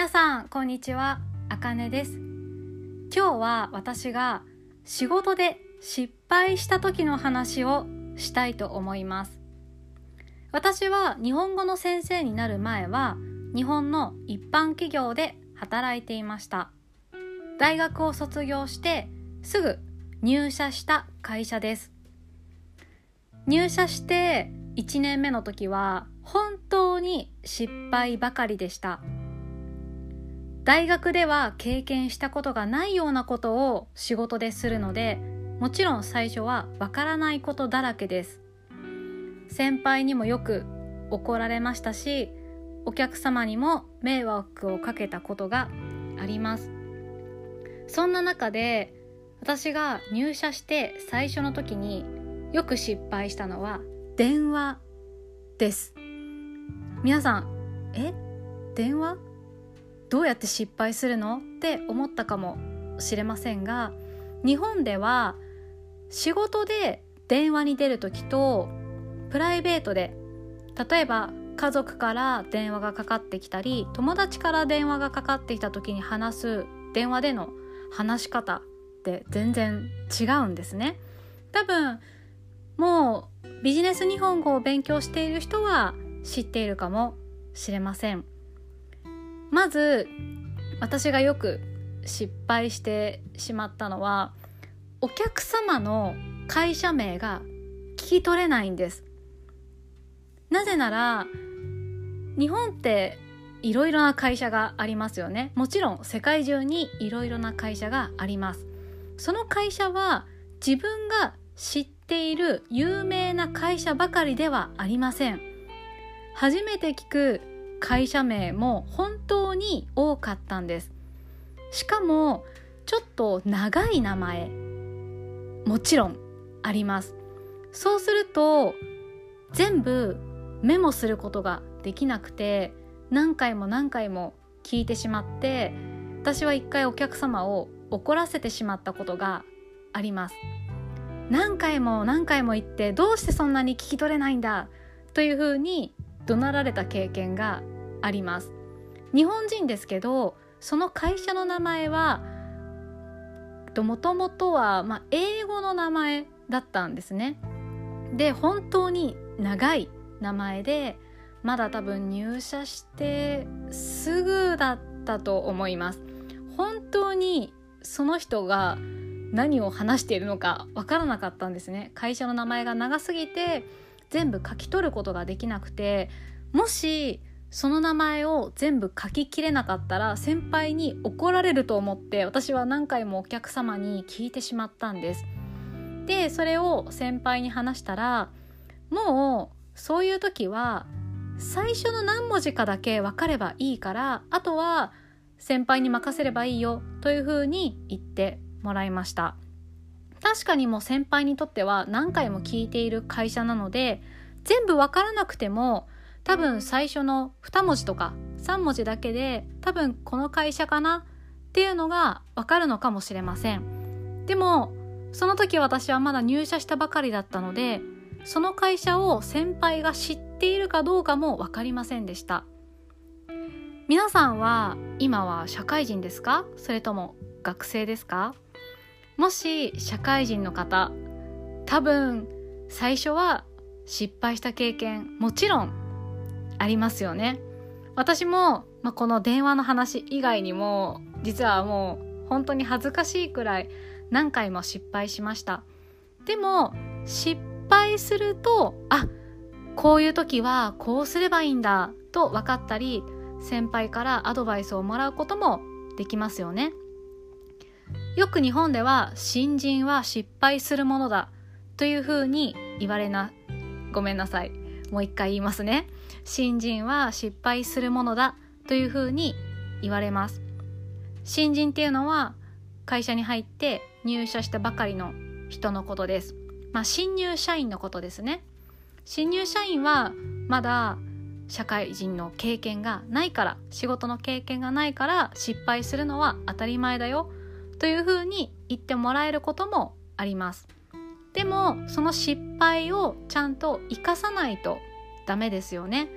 皆さんこんにちは。あかねです。今日は私が仕事で失敗した時の話をしたいと思います。私は日本語の先生になる前は日本の一般企業で働いていました。大学を卒業してすぐ入社した会社です。入社して1年目の時は本当に失敗ばかりでした。大学では経験したことがないようなことを仕事でするのでもちろん最初はわからないことだらけです。先輩にもよく怒られましたしお客様にも迷惑をかけたことがあります。そんな中で私が入社して最初の時によく失敗したのは電話です。皆さんえ？電話？どうやって失敗するの？って思ったかもしれませんが日本では仕事で電話に出る時とプライベートで例えば家族から電話がかかってきたり友達から電話がかかってきた時に話す電話での話し方って全然違うんですね。多分もうビジネス日本語を勉強している人は知っているかもしれません。まず私がよく失敗してしまったのはお客様の会社名が聞き取れないんです。なぜなら日本っていろいろな会社がありますよね。もちろん世界中にいろいろな会社があります。その会社は自分が知っている有名な会社ばかりではありません。初めて聞く会社名も本当に多かったんです。しかもちょっと長い名前もちろんあります。そうすると全部メモすることができなくて何回も何回も聞いてしまって私は一回お客様を怒らせてしまったことがあります。何回も何回も言ってどうしてそんなに聞き取れないんだというふうに怒鳴られた経験があります。日本人ですけどその会社の名前はもともとは、まあ、英語の名前だったんですね。で本当に長い名前でまだ多分入社してすぐだったと思います。本当にその人が何を話しているのかわからなかったんですね。会社の名前が長すぎて全部書き取ることができなくてもしその名前を全部書ききれなかったら先輩に怒られると思って私は何回もお客様に聞いてしまったんです。でそれを先輩に話したらもうそういう時は最初の何文字かだけ分かればいいからあとは先輩に任せればいいよというふうに言ってもらいました確かにもう先輩にとっては何回も聞いている会社なので全部分からなくても多分最初の2文字とか3文字だけで多分この会社かなっていうのがわかるのかもしれません。でもその時私はまだ入社したばかりだったのでその会社を先輩が知っているかどうかも分かりませんでした。皆さんは今は社会人ですか？それとも学生ですか？もし社会人の方多分最初は失敗した経験もちろんありますよね。私も、まあ、この電話の話以外にも実はもう本当に恥ずかしいくらい何回も失敗しました。でも失敗するとあこういう時はこうすればいいんだと分かったり先輩からアドバイスをもらうこともできますよね。よく日本では新人は失敗するものだというふうに言われなごめんなさい。もう一回言いますね。新人は失敗するものだというふうに言われます。新人っていうのは会社に入って入社したばかりの人のことです。まあ新入社員のことですね。新入社員はまだ社会人の経験がないから仕事の経験がないから失敗するのは当たり前だよ。というふうに言ってもらえることもあります。でもその失敗をちゃんと生かさないとダメですよね。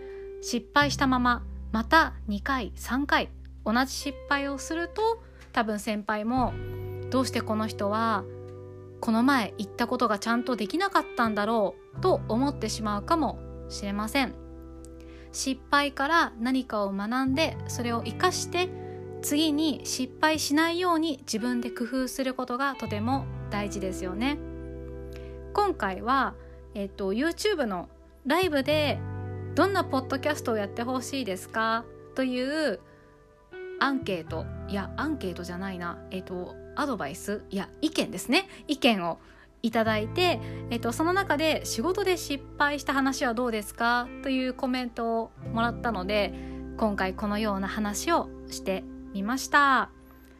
失敗したまままた2回3回同じ失敗をすると多分先輩もどうしてこの人はこの前言ったことがちゃんとできなかったんだろうと思ってしまうかもしれません。失敗から何かを学んでそれを生かして次に失敗しないように自分で工夫することがとても大事ですよね。今回は、えっと、YouTube のライブでどんなポッドキャストをやってほしいですかというアンケートいやアンケートじゃないな。えっとアドバイスいや意見ですね。意見をいただいて、えっと、その中で仕事で失敗した話はどうですかというコメントをもらったので今回このような話をしてみました。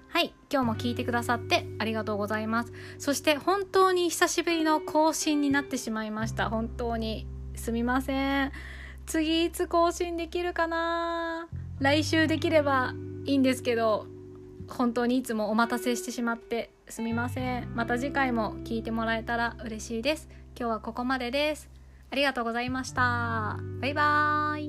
はい今日も聞いてくださってありがとうございます。そして本当に久しぶりの更新になってしまいました。本当にすみません。次いつ更新できるかな？来週できればいいんですけど本当にいつもお待たせしてしまってすみません。また次回も聞いてもらえたら嬉しいです。今日はここまでです。ありがとうございました。バイバーイ。